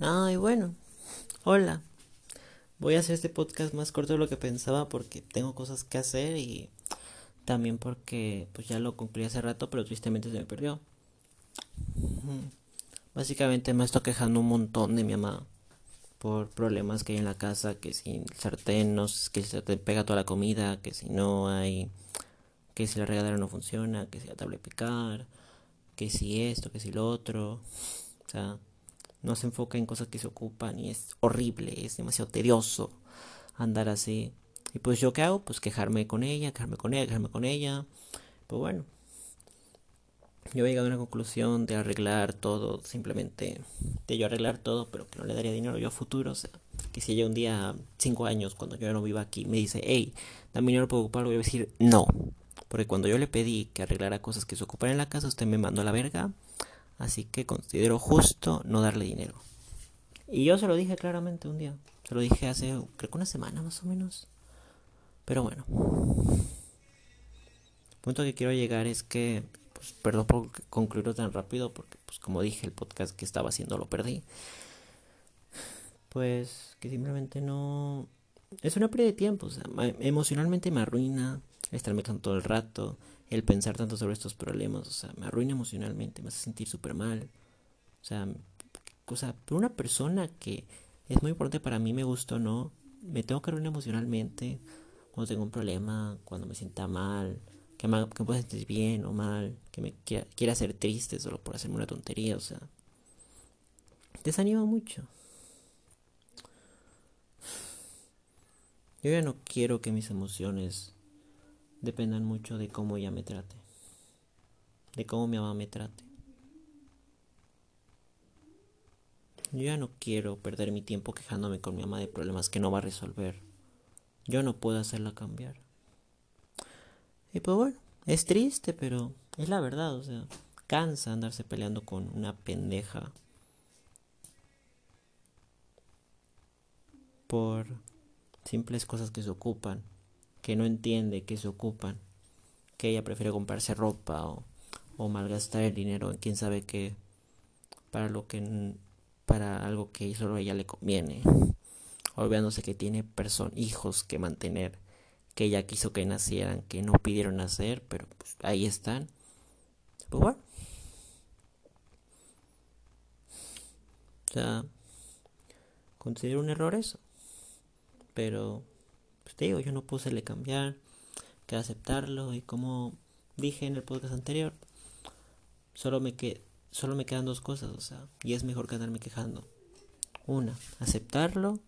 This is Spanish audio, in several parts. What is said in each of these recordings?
Ay, bueno. Hola. Voy a hacer este podcast más corto de lo que pensaba porque tengo cosas que hacer y también porque pues ya lo concluí hace rato, pero tristemente se me perdió. Básicamente me estoy quejando un montón de mi mamá por problemas que hay en la casa, que si sartén no, que se te pega toda la comida, que si no hay, que si la regadera no funciona, que si la tabla de picar, que si esto, que si lo otro. O sea, no se enfoca en cosas que se ocupan y es horrible, es demasiado tedioso andar así. Y pues yo qué hago? Pues quejarme con ella, quejarme con ella, quejarme con ella. Pues bueno, yo he llegado a una conclusión de arreglar todo, simplemente de yo arreglar todo, pero que no le daría dinero yo a futuro. O sea, que si ella un día, cinco años, cuando yo no viva aquí, me dice, hey, dame dinero para ocupar, voy a decir no. Porque cuando yo le pedí que arreglara cosas que se ocupan en la casa, usted me mandó a la verga Así que considero justo no darle dinero. Y yo se lo dije claramente un día. Se lo dije hace, creo que una semana más o menos. Pero bueno. El punto que quiero llegar es que, pues, perdón por concluirlo tan rápido, porque, pues, como dije, el podcast que estaba haciendo lo perdí. Pues, que simplemente no. Es una pérdida de tiempo, o sea, emocionalmente me arruina estarme todo el rato el pensar tanto sobre estos problemas, o sea, me arruina emocionalmente, me hace sentir súper mal. O sea, cosa, pero una persona que es muy importante para mí, me gusta o no, me tengo que arruinar emocionalmente cuando tengo un problema, cuando me sienta mal, que me, que pueda sentir bien o mal, que me quiera, quiera hacer triste solo por hacerme una tontería, o sea, desanima mucho. Yo ya no quiero que mis emociones dependan mucho de cómo ella me trate, de cómo mi mamá me trate. Yo ya no quiero perder mi tiempo quejándome con mi mamá de problemas que no va a resolver. Yo no puedo hacerla cambiar. Y pues bueno, es triste, pero es la verdad, o sea, cansa andarse peleando con una pendeja por simples cosas que se ocupan que no entiende que se ocupan, que ella prefiere comprarse ropa o, o malgastar el dinero en quién sabe qué para lo que para algo que solo a ella le conviene, olvidándose que tiene person hijos que mantener, que ella quiso que nacieran, que no pidieron nacer, pero pues ahí están. Pues bueno. O sea, considero un error eso. Pero pues te digo, yo no puse le cambiar, que aceptarlo y como dije en el podcast anterior, solo me, que, solo me quedan dos cosas, o sea, y es mejor quedarme quejando. Una, aceptarlo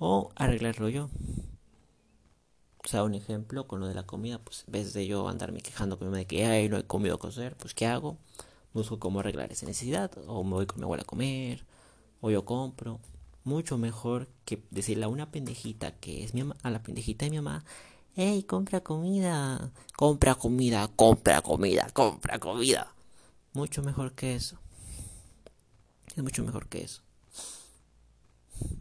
o arreglarlo yo. O sea, un ejemplo con lo de la comida, pues en vez de yo andarme quejando con de que ay, no he comido coser, pues ¿qué hago? Busco cómo arreglar esa necesidad, o me voy con mi abuela a comer, o yo compro, mucho mejor que decirle a una pendejita que es mi a la pendejita de mi mamá, hey, compra comida, compra comida, compra comida, compra comida. Mucho mejor que eso. Es mucho mejor que eso.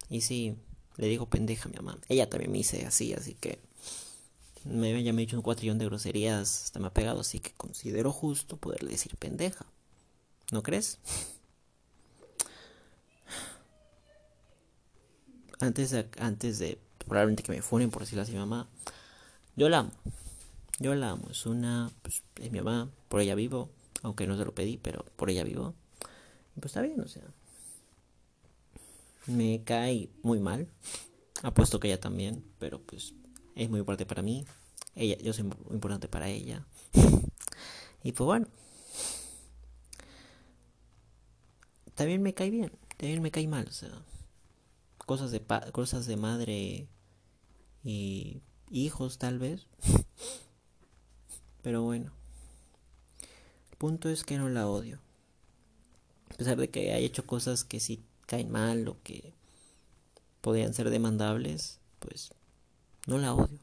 Y sí, le digo pendeja a mi mamá. Ella también me dice así, así que me, ya me ha dicho un cuatrillón de groserías, hasta me ha pegado, así que considero justo poderle decir pendeja. ¿No crees? Antes de, antes de probablemente que me funen por decirlo así mamá, yo la amo. Yo la amo. Es una, pues, es mi mamá, por ella vivo, aunque no se lo pedí, pero por ella vivo. Y pues está bien, o sea. Me cae muy mal. Apuesto que ella también, pero pues es muy importante para mí. Ella, yo soy muy importante para ella. y pues bueno. También me cae bien, también me cae mal, o sea cosas de cosas de madre y hijos tal vez. Pero bueno. El punto es que no la odio. A pesar de que haya hecho cosas que sí caen mal o que podrían ser demandables, pues no la odio.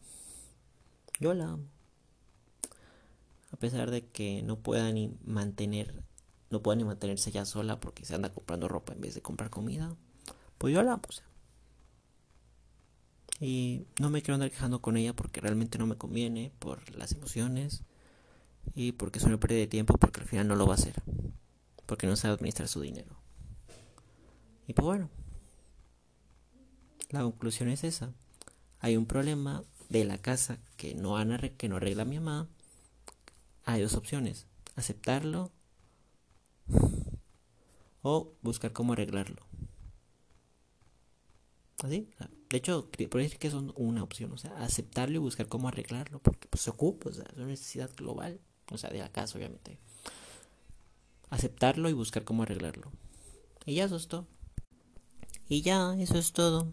Yo la amo. A pesar de que no pueda ni mantener, no pueda ni mantenerse ya sola porque se anda comprando ropa en vez de comprar comida, pues yo la amo. Y no me quiero andar quejando con ella porque realmente no me conviene por las emociones y porque es una pérdida de tiempo porque al final no lo va a hacer. Porque no sabe administrar su dinero. Y pues bueno, la conclusión es esa. Hay un problema de la casa que no, que no arregla mi mamá. Hay dos opciones. Aceptarlo o buscar cómo arreglarlo. ¿Así? De hecho, por decir que son una opción, o sea, aceptarlo y buscar cómo arreglarlo, porque pues, se ocupa, o sea, es una necesidad global, o sea, de la casa, obviamente. Aceptarlo y buscar cómo arreglarlo. Y ya eso es todo. Y ya, eso es todo.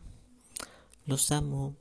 Los amo.